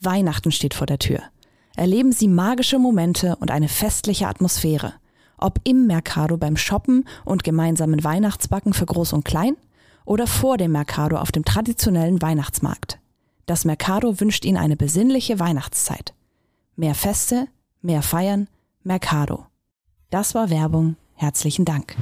Weihnachten steht vor der Tür. Erleben Sie magische Momente und eine festliche Atmosphäre. Ob im Mercado beim Shoppen und gemeinsamen Weihnachtsbacken für Groß und Klein – oder vor dem Mercado auf dem traditionellen Weihnachtsmarkt. Das Mercado wünscht Ihnen eine besinnliche Weihnachtszeit. Mehr Feste, mehr Feiern, Mercado. Das war Werbung. Herzlichen Dank.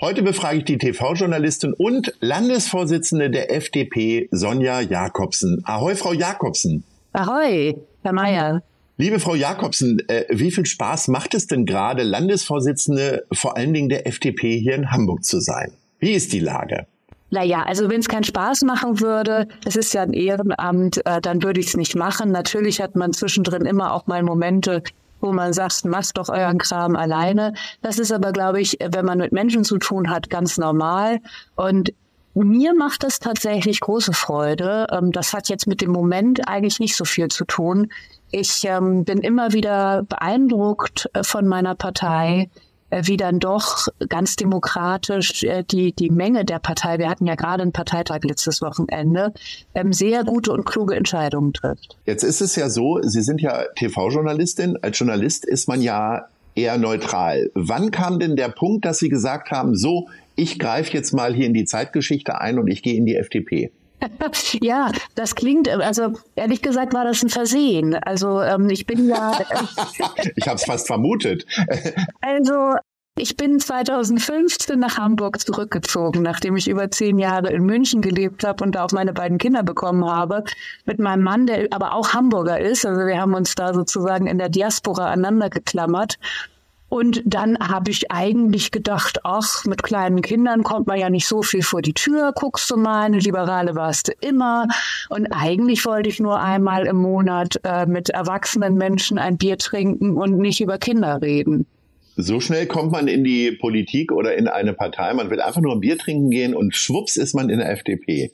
Heute befrage ich die TV-Journalistin und Landesvorsitzende der FDP, Sonja Jakobsen. Ahoi, Frau Jakobsen. Ahoi, Herr Mayer. Liebe Frau Jakobsen, äh, wie viel Spaß macht es denn gerade, Landesvorsitzende vor allen Dingen der FDP hier in Hamburg zu sein? Wie ist die Lage? Naja, also wenn es keinen Spaß machen würde, es ist ja ein Ehrenamt, äh, dann würde ich es nicht machen. Natürlich hat man zwischendrin immer auch mal Momente, wo man sagt, macht doch euren Kram alleine. Das ist aber, glaube ich, wenn man mit Menschen zu tun hat, ganz normal. Und mir macht das tatsächlich große Freude. Ähm, das hat jetzt mit dem Moment eigentlich nicht so viel zu tun. Ich ähm, bin immer wieder beeindruckt äh, von meiner Partei äh, wie dann doch ganz demokratisch äh, die, die Menge der Partei, wir hatten ja gerade einen Parteitag letztes Wochenende, ähm, sehr gute und kluge Entscheidungen trifft. Jetzt ist es ja so, Sie sind ja TV-Journalistin. Als Journalist ist man ja eher neutral. Wann kam denn der Punkt, dass Sie gesagt haben, so, ich greife jetzt mal hier in die Zeitgeschichte ein und ich gehe in die FDP? Ja, das klingt, also ehrlich gesagt war das ein Versehen. Also ähm, ich bin ja. ich habe es fast vermutet. also ich bin 2015 nach Hamburg zurückgezogen, nachdem ich über zehn Jahre in München gelebt habe und da auch meine beiden Kinder bekommen habe, mit meinem Mann, der aber auch Hamburger ist. Also wir haben uns da sozusagen in der Diaspora aneinander geklammert. Und dann habe ich eigentlich gedacht, ach, mit kleinen Kindern kommt man ja nicht so viel vor die Tür, guckst du mal, eine Liberale warst du immer. Und eigentlich wollte ich nur einmal im Monat äh, mit erwachsenen Menschen ein Bier trinken und nicht über Kinder reden. So schnell kommt man in die Politik oder in eine Partei. Man will einfach nur ein Bier trinken gehen und schwupps ist man in der FDP.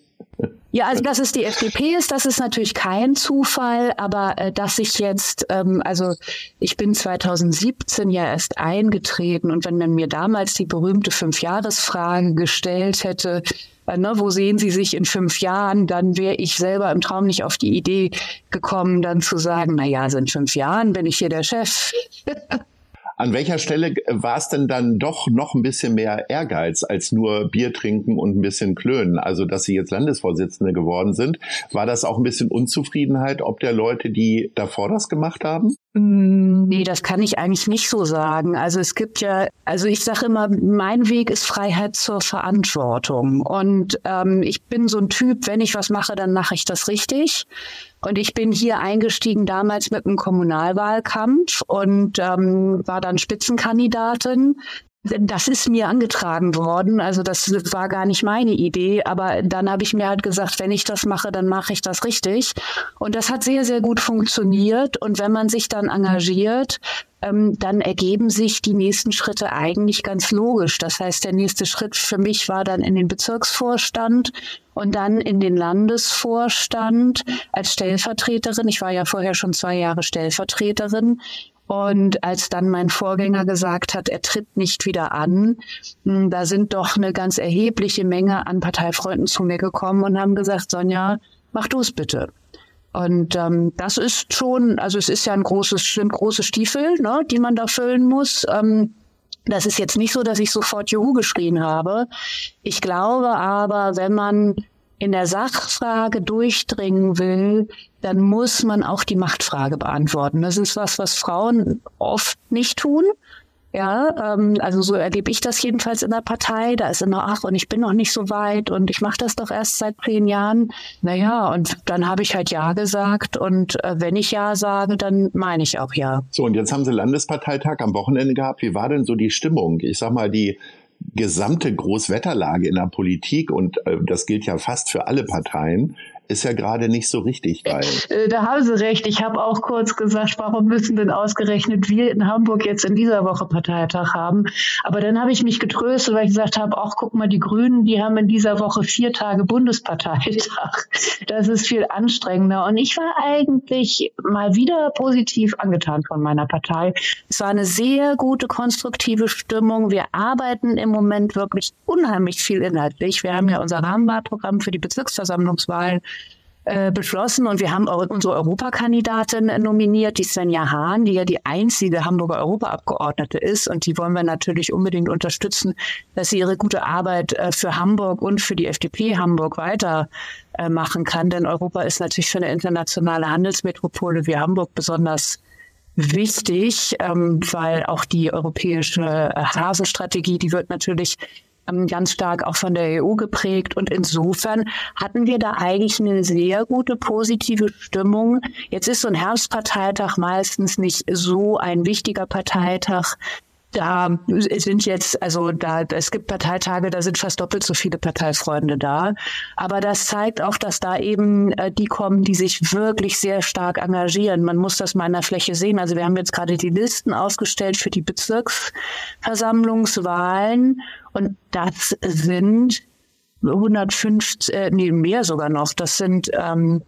Ja, also dass es die FDP ist, das ist natürlich kein Zufall, aber äh, dass ich jetzt, ähm, also ich bin 2017 ja erst eingetreten und wenn man mir damals die berühmte Fünfjahresfrage gestellt hätte, äh, ne, wo sehen Sie sich in fünf Jahren, dann wäre ich selber im Traum nicht auf die Idee gekommen, dann zu sagen, na ja, so in fünf Jahren bin ich hier der Chef. An welcher Stelle war es denn dann doch noch ein bisschen mehr Ehrgeiz als nur Bier trinken und ein bisschen klönen? Also, dass Sie jetzt Landesvorsitzende geworden sind, war das auch ein bisschen Unzufriedenheit, ob der Leute, die davor das gemacht haben? Mm, nee, das kann ich eigentlich nicht so sagen. Also es gibt ja, also ich sage immer, mein Weg ist Freiheit zur Verantwortung. Und ähm, ich bin so ein Typ, wenn ich was mache, dann mache ich das richtig. Und ich bin hier eingestiegen damals mit einem Kommunalwahlkampf und ähm, war dann Spitzenkandidatin das ist mir angetragen worden. Also das war gar nicht meine Idee. Aber dann habe ich mir halt gesagt, wenn ich das mache, dann mache ich das richtig. Und das hat sehr, sehr gut funktioniert. Und wenn man sich dann engagiert, ähm, dann ergeben sich die nächsten Schritte eigentlich ganz logisch. Das heißt, der nächste Schritt für mich war dann in den Bezirksvorstand und dann in den Landesvorstand als Stellvertreterin. Ich war ja vorher schon zwei Jahre Stellvertreterin und als dann mein Vorgänger gesagt hat, er tritt nicht wieder an, hm, da sind doch eine ganz erhebliche Menge an Parteifreunden zu mir gekommen und haben gesagt, Sonja, mach du es bitte. Und ähm, das ist schon, also es ist ja ein großes, sind große Stiefel, ne, die man da füllen muss. Ähm, das ist jetzt nicht so, dass ich sofort Juhu geschrien habe. Ich glaube aber, wenn man in der Sachfrage durchdringen will, dann muss man auch die Machtfrage beantworten. Das ist was, was Frauen oft nicht tun. Ja, ähm, also so erlebe ich das jedenfalls in der Partei. Da ist immer, ach, und ich bin noch nicht so weit und ich mache das doch erst seit zehn Jahren. Naja, und dann habe ich halt Ja gesagt und äh, wenn ich Ja sage, dann meine ich auch Ja. So, und jetzt haben Sie Landesparteitag am Wochenende gehabt. Wie war denn so die Stimmung? Ich sag mal, die gesamte Großwetterlage in der Politik, und äh, das gilt ja fast für alle Parteien, ist ja gerade nicht so richtig geil. Äh, da haben Sie recht. Ich habe auch kurz gesagt, warum müssen denn ausgerechnet wir in Hamburg jetzt in dieser Woche Parteitag haben? Aber dann habe ich mich getröstet, weil ich gesagt habe, ach guck mal, die Grünen, die haben in dieser Woche vier Tage Bundesparteitag. Das ist viel anstrengender. Und ich war eigentlich mal wieder positiv angetan von meiner Partei. Es war eine sehr gute, konstruktive Stimmung. Wir arbeiten im Moment wirklich unheimlich viel inhaltlich. Wir haben ja unser Rahmenwahlprogramm für die Bezirksversammlungswahlen äh, beschlossen. Und wir haben unsere Europakandidatin nominiert, die Svenja Hahn, die ja die einzige Hamburger Europaabgeordnete ist. Und die wollen wir natürlich unbedingt unterstützen, dass sie ihre gute Arbeit äh, für Hamburg und für die FDP Hamburg weiter äh, kann, denn Europa ist natürlich für eine internationale Handelsmetropole wie Hamburg besonders wichtig, ähm, weil auch die europäische äh, Hasenstrategie, die wird natürlich ganz stark auch von der EU geprägt. Und insofern hatten wir da eigentlich eine sehr gute positive Stimmung. Jetzt ist so ein Herbstparteitag meistens nicht so ein wichtiger Parteitag da sind jetzt, also da, es gibt Parteitage, da sind fast doppelt so viele Parteifreunde da. Aber das zeigt auch, dass da eben äh, die kommen, die sich wirklich sehr stark engagieren. Man muss das mal in der Fläche sehen. Also wir haben jetzt gerade die Listen ausgestellt für die Bezirksversammlungswahlen und das sind 150, äh, nee, mehr sogar noch. Das sind ähm,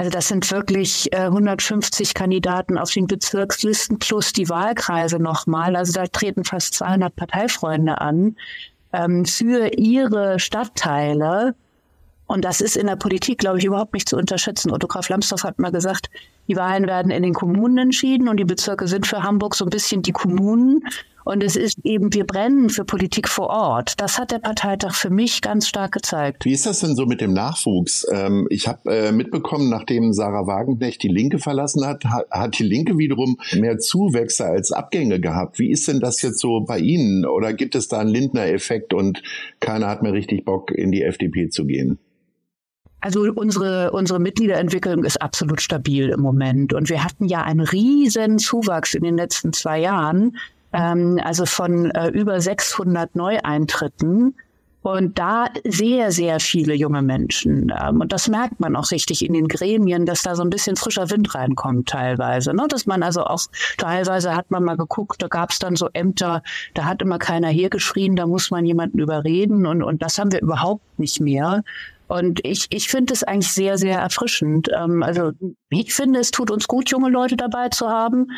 also das sind wirklich äh, 150 Kandidaten auf den Bezirkslisten plus die Wahlkreise nochmal. Also da treten fast 200 Parteifreunde an ähm, für ihre Stadtteile. Und das ist in der Politik, glaube ich, überhaupt nicht zu unterschätzen. Otto Graf Lambsdorff hat mal gesagt, die Wahlen werden in den Kommunen entschieden und die Bezirke sind für Hamburg so ein bisschen die Kommunen. Und es ist eben, wir brennen für Politik vor Ort. Das hat der Parteitag für mich ganz stark gezeigt. Wie ist das denn so mit dem Nachwuchs? Ähm, ich habe äh, mitbekommen, nachdem Sarah Wagenknecht die Linke verlassen hat, hat die Linke wiederum mehr Zuwächse als Abgänge gehabt. Wie ist denn das jetzt so bei Ihnen? Oder gibt es da einen Lindner-Effekt und keiner hat mehr richtig Bock, in die FDP zu gehen? Also unsere, unsere Mitgliederentwicklung ist absolut stabil im Moment. Und wir hatten ja einen riesen Zuwachs in den letzten zwei Jahren ähm, also von äh, über 600 Neueintritten. Und da sehr, sehr viele junge Menschen. Ähm, und das merkt man auch richtig in den Gremien, dass da so ein bisschen frischer Wind reinkommt teilweise. Ne? Dass man also auch, teilweise hat man mal geguckt, da gab es dann so Ämter, da hat immer keiner hergeschrien, da muss man jemanden überreden. Und, und das haben wir überhaupt nicht mehr. Und ich, ich finde es eigentlich sehr, sehr erfrischend. Ähm, also ich finde, es tut uns gut, junge Leute dabei zu haben.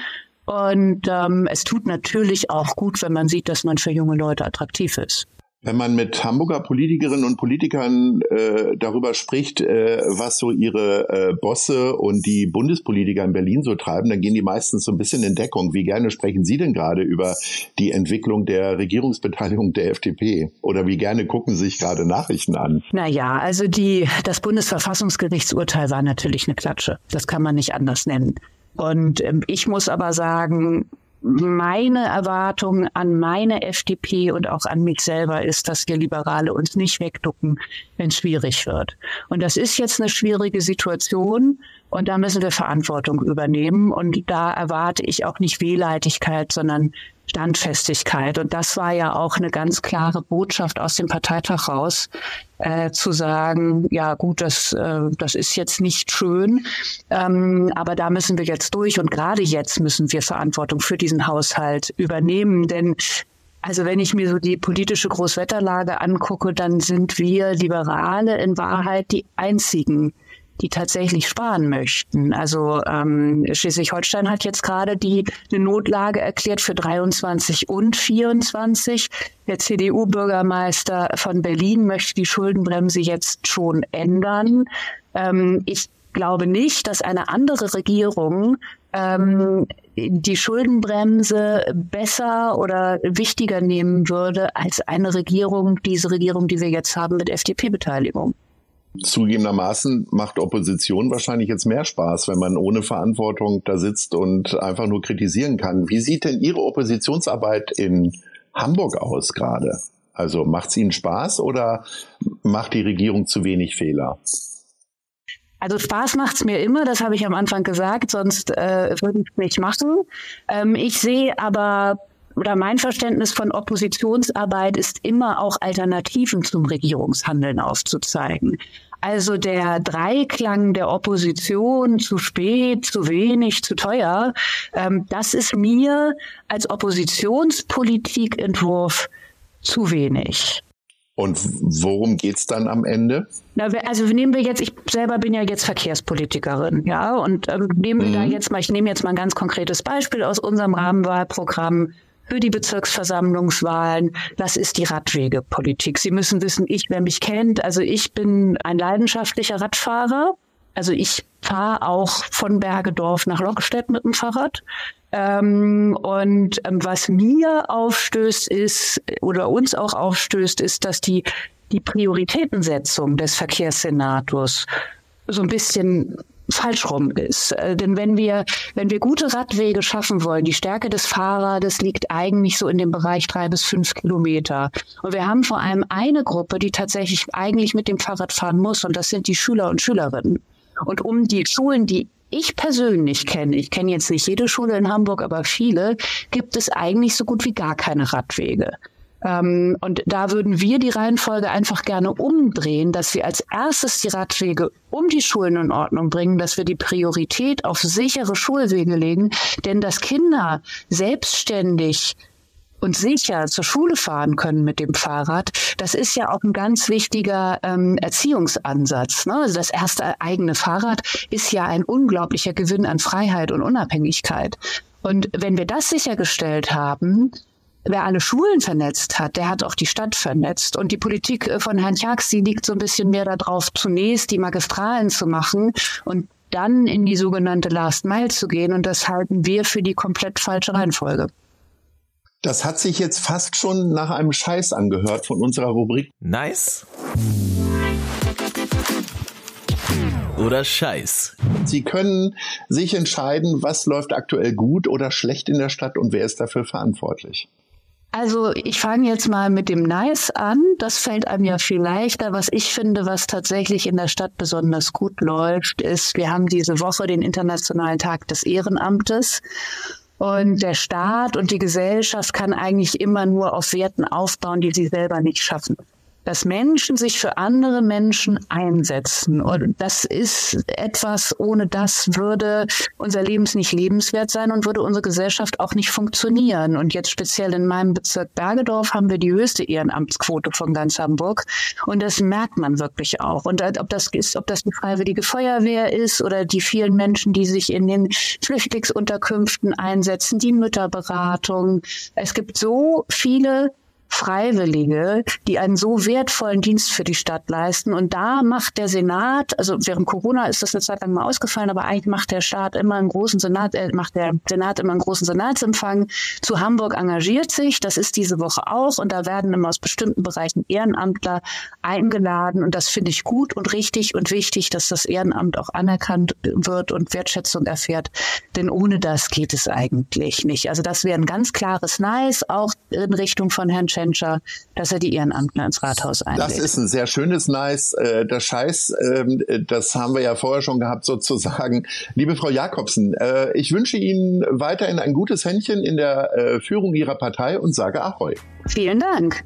Und ähm, es tut natürlich auch gut, wenn man sieht, dass man für junge Leute attraktiv ist. Wenn man mit Hamburger Politikerinnen und Politikern äh, darüber spricht, äh, was so ihre äh, Bosse und die Bundespolitiker in Berlin so treiben, dann gehen die meistens so ein bisschen in Deckung. Wie gerne sprechen Sie denn gerade über die Entwicklung der Regierungsbeteiligung der FDP? Oder wie gerne gucken Sie sich gerade Nachrichten an? Naja, also die, das Bundesverfassungsgerichtsurteil war natürlich eine Klatsche. Das kann man nicht anders nennen. Und ähm, ich muss aber sagen, meine Erwartung an meine FDP und auch an mich selber ist, dass wir Liberale uns nicht wegducken, wenn es schwierig wird. Und das ist jetzt eine schwierige Situation und da müssen wir Verantwortung übernehmen. Und da erwarte ich auch nicht Wehleidigkeit, sondern Standfestigkeit. Und das war ja auch eine ganz klare Botschaft aus dem Parteitag raus, äh, zu sagen, ja gut, das, äh, das ist jetzt nicht schön, ähm, aber da müssen wir jetzt durch. Und gerade jetzt müssen wir Verantwortung für diesen Haushalt übernehmen. Denn also wenn ich mir so die politische Großwetterlage angucke, dann sind wir Liberale in Wahrheit die einzigen, die tatsächlich sparen möchten. Also ähm, Schleswig-Holstein hat jetzt gerade die eine Notlage erklärt für 23 und 24. Der CDU-Bürgermeister von Berlin möchte die Schuldenbremse jetzt schon ändern. Ähm, ich glaube nicht, dass eine andere Regierung ähm, die Schuldenbremse besser oder wichtiger nehmen würde als eine Regierung, diese Regierung, die wir jetzt haben mit FDP-Beteiligung. Zugegebenermaßen macht Opposition wahrscheinlich jetzt mehr Spaß, wenn man ohne Verantwortung da sitzt und einfach nur kritisieren kann. Wie sieht denn Ihre Oppositionsarbeit in Hamburg aus gerade? Also macht es Ihnen Spaß oder macht die Regierung zu wenig Fehler? Also Spaß macht's mir immer, das habe ich am Anfang gesagt, sonst äh, würde ich es nicht machen. Ähm, ich sehe aber oder mein Verständnis von Oppositionsarbeit ist immer auch Alternativen zum Regierungshandeln aufzuzeigen. Also der Dreiklang der Opposition, zu spät, zu wenig, zu teuer, ähm, das ist mir als Oppositionspolitikentwurf zu wenig. Und worum geht's dann am Ende? Na, also nehmen wir jetzt, ich selber bin ja jetzt Verkehrspolitikerin, ja, und ähm, nehmen wir mhm. da jetzt mal, ich nehme jetzt mal ein ganz konkretes Beispiel aus unserem Rahmenwahlprogramm für die Bezirksversammlungswahlen. Das ist die Radwegepolitik. Sie müssen wissen, ich, wer mich kennt, also ich bin ein leidenschaftlicher Radfahrer. Also ich fahre auch von Bergedorf nach Lockstedt mit dem Fahrrad. Ähm, und ähm, was mir aufstößt ist, oder uns auch aufstößt, ist, dass die, die Prioritätensetzung des Verkehrssenators so ein bisschen falsch rum ist. Äh, denn wenn wir, wenn wir gute Radwege schaffen wollen, die Stärke des Fahrrades liegt eigentlich so in dem Bereich drei bis fünf Kilometer. Und wir haben vor allem eine Gruppe, die tatsächlich eigentlich mit dem Fahrrad fahren muss, und das sind die Schüler und Schülerinnen. Und um die Schulen, die ich persönlich kenne, ich kenne jetzt nicht jede Schule in Hamburg, aber viele, gibt es eigentlich so gut wie gar keine Radwege. Ähm, und da würden wir die Reihenfolge einfach gerne umdrehen, dass wir als erstes die Radwege um die Schulen in Ordnung bringen, dass wir die Priorität auf sichere Schulwege legen, denn dass Kinder selbstständig und sicher zur Schule fahren können mit dem Fahrrad, das ist ja auch ein ganz wichtiger ähm, Erziehungsansatz. Ne? Also das erste eigene Fahrrad ist ja ein unglaublicher Gewinn an Freiheit und Unabhängigkeit. Und wenn wir das sichergestellt haben, wer alle Schulen vernetzt hat, der hat auch die Stadt vernetzt. Und die Politik äh, von Herrn Jax, die liegt so ein bisschen mehr darauf, zunächst die Magistralen zu machen und dann in die sogenannte Last Mile zu gehen. Und das halten wir für die komplett falsche Reihenfolge. Das hat sich jetzt fast schon nach einem Scheiß angehört von unserer Rubrik. Nice. Oder Scheiß. Sie können sich entscheiden, was läuft aktuell gut oder schlecht in der Stadt und wer ist dafür verantwortlich. Also ich fange jetzt mal mit dem Nice an. Das fällt einem ja viel leichter. Was ich finde, was tatsächlich in der Stadt besonders gut läuft, ist, wir haben diese Woche den Internationalen Tag des Ehrenamtes. Und der Staat und die Gesellschaft kann eigentlich immer nur auf Werten aufbauen, die sie selber nicht schaffen dass Menschen sich für andere Menschen einsetzen. Und das ist etwas, ohne das würde unser Leben nicht lebenswert sein und würde unsere Gesellschaft auch nicht funktionieren. Und jetzt speziell in meinem Bezirk Bergedorf haben wir die höchste Ehrenamtsquote von ganz Hamburg. Und das merkt man wirklich auch. Und ob das ist, ob das die Freiwillige Feuerwehr ist oder die vielen Menschen, die sich in den Flüchtlingsunterkünften einsetzen, die Mütterberatung. Es gibt so viele Freiwillige, die einen so wertvollen Dienst für die Stadt leisten. Und da macht der Senat, also während Corona ist das eine Zeit lang mal ausgefallen, aber eigentlich macht der Staat immer einen großen Senat, äh, macht der Senat immer einen großen Senatsempfang. Zu Hamburg engagiert sich, das ist diese Woche auch, und da werden immer aus bestimmten Bereichen Ehrenamtler eingeladen. Und das finde ich gut und richtig und wichtig, dass das Ehrenamt auch anerkannt wird und Wertschätzung erfährt. Denn ohne das geht es eigentlich nicht. Also das wäre ein ganz klares Nice, auch in Richtung von Herrn Chen Accenture, dass er die Ehrenamtler ins Rathaus einlädt. Das ist ein sehr schönes Nice. Äh, das Scheiß, ähm, das haben wir ja vorher schon gehabt sozusagen. Liebe Frau Jakobsen, äh, ich wünsche Ihnen weiterhin ein gutes Händchen in der äh, Führung Ihrer Partei und sage Ahoi. Vielen Dank.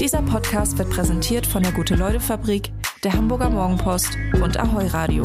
Dieser Podcast wird präsentiert von der Gute-Leute-Fabrik, der Hamburger Morgenpost und Ahoi Radio.